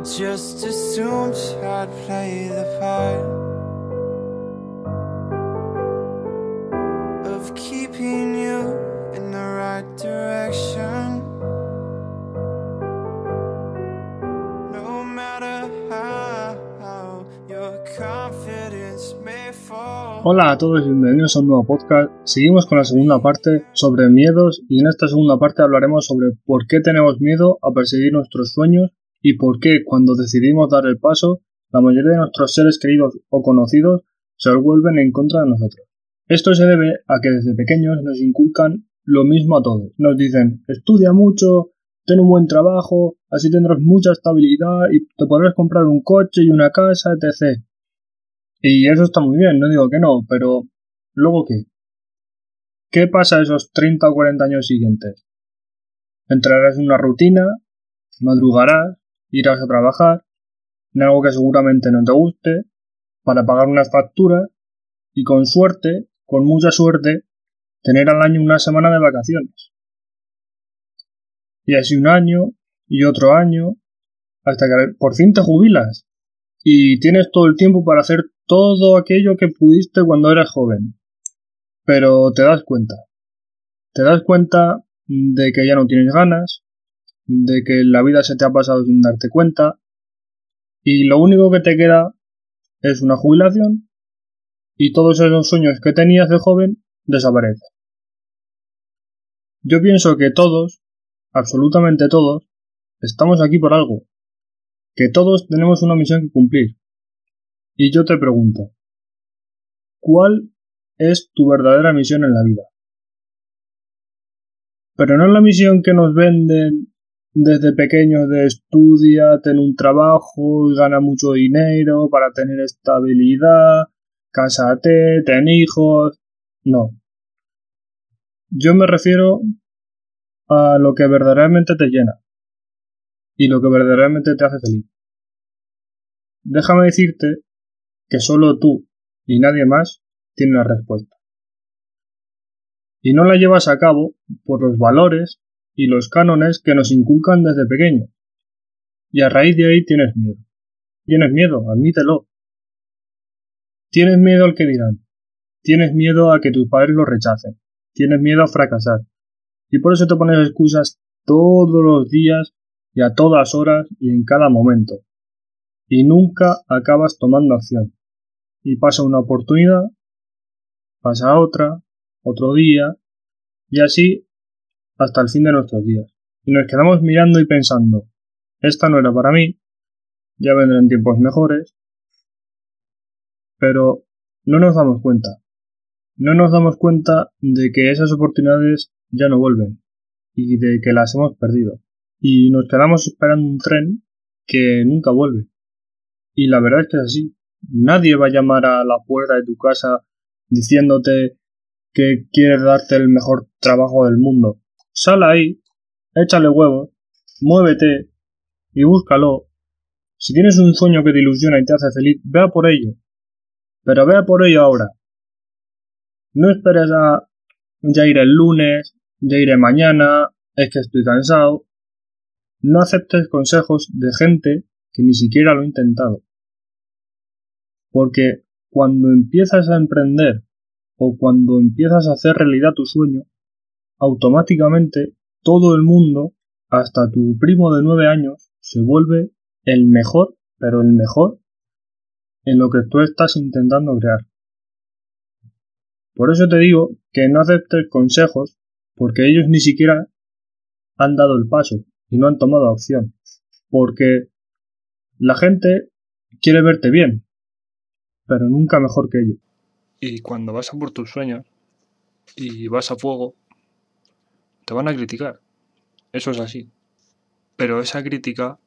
Just assumed I'd play the part of keeping you in the right direction. No matter how your confidence may fall. Hola a todos y bienvenidos a un nuevo podcast. Seguimos con la segunda parte sobre miedos y en esta segunda parte hablaremos sobre por qué tenemos miedo a perseguir nuestros sueños y por qué cuando decidimos dar el paso la mayoría de nuestros seres queridos o conocidos se vuelven en contra de nosotros. Esto se debe a que desde pequeños nos inculcan lo mismo a todos. Nos dicen, estudia mucho, ten un buen trabajo, así tendrás mucha estabilidad y te podrás comprar un coche y una casa, etc. Y eso está muy bien, no digo que no, pero ¿luego qué? ¿Qué pasa esos 30 o 40 años siguientes? Entrarás en una rutina, madrugarás, irás a trabajar, en algo que seguramente no te guste, para pagar unas facturas y con suerte, con mucha suerte, tener al año una semana de vacaciones. Y así un año y otro año, hasta que por fin te jubilas y tienes todo el tiempo para hacer todo aquello que pudiste cuando eras joven. Pero te das cuenta. Te das cuenta de que ya no tienes ganas, de que la vida se te ha pasado sin darte cuenta, y lo único que te queda es una jubilación y todos esos sueños que tenías de joven desaparecen. Yo pienso que todos, absolutamente todos, estamos aquí por algo, que todos tenemos una misión que cumplir. Y yo te pregunto, ¿cuál es tu verdadera misión en la vida? Pero no es la misión que nos venden desde pequeños de estudia, ten un trabajo y gana mucho dinero para tener estabilidad, cásate, ten hijos. No. Yo me refiero a lo que verdaderamente te llena y lo que verdaderamente te hace feliz. Déjame decirte que solo tú y nadie más tiene la respuesta. Y no la llevas a cabo por los valores y los cánones que nos inculcan desde pequeño. Y a raíz de ahí tienes miedo. Tienes miedo, admítelo. Tienes miedo al que dirán. Tienes miedo a que tus padres lo rechacen. Tienes miedo a fracasar. Y por eso te pones excusas todos los días y a todas horas y en cada momento. Y nunca acabas tomando acción. Y pasa una oportunidad, pasa otra, otro día, y así hasta el fin de nuestros días. Y nos quedamos mirando y pensando, esta no era para mí, ya vendrán tiempos mejores, pero no nos damos cuenta. No nos damos cuenta de que esas oportunidades ya no vuelven y de que las hemos perdido. Y nos quedamos esperando un tren que nunca vuelve. Y la verdad es que es así. Nadie va a llamar a la puerta de tu casa diciéndote que quiere darte el mejor trabajo del mundo. Sal ahí, échale huevos, muévete y búscalo. Si tienes un sueño que te ilusiona y te hace feliz, vea por ello. Pero vea por ello ahora. No esperes a ya iré el lunes, ya iré mañana, es que estoy cansado. No aceptes consejos de gente que ni siquiera lo ha intentado. Porque cuando empiezas a emprender o cuando empiezas a hacer realidad tu sueño, automáticamente todo el mundo, hasta tu primo de nueve años, se vuelve el mejor, pero el mejor, en lo que tú estás intentando crear. Por eso te digo que no aceptes consejos, porque ellos ni siquiera han dado el paso y no han tomado acción. Porque la gente quiere verte bien, pero nunca mejor que ellos. Y cuando vas a por tus sueños y vas a fuego, te van a criticar. Eso es así. Pero esa crítica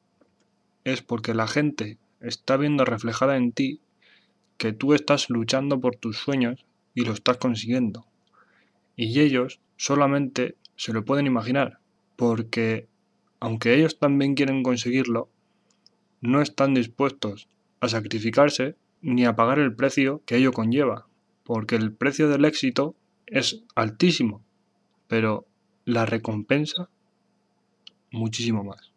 es porque la gente está viendo reflejada en ti que tú estás luchando por tus sueños y lo estás consiguiendo. Y ellos solamente se lo pueden imaginar, porque aunque ellos también quieren conseguirlo, no están dispuestos a sacrificarse ni a pagar el precio que ello conlleva, porque el precio del éxito es altísimo, pero la recompensa muchísimo más.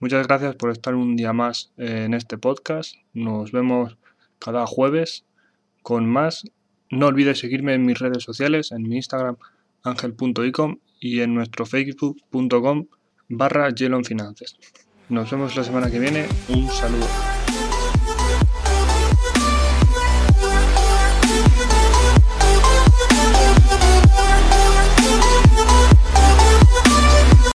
Muchas gracias por estar un día más en este podcast. Nos vemos cada jueves con más. No olvides seguirme en mis redes sociales, en mi Instagram angel.icom y en nuestro facebook.com barra Finances. Nos vemos la semana que viene. Un saludo.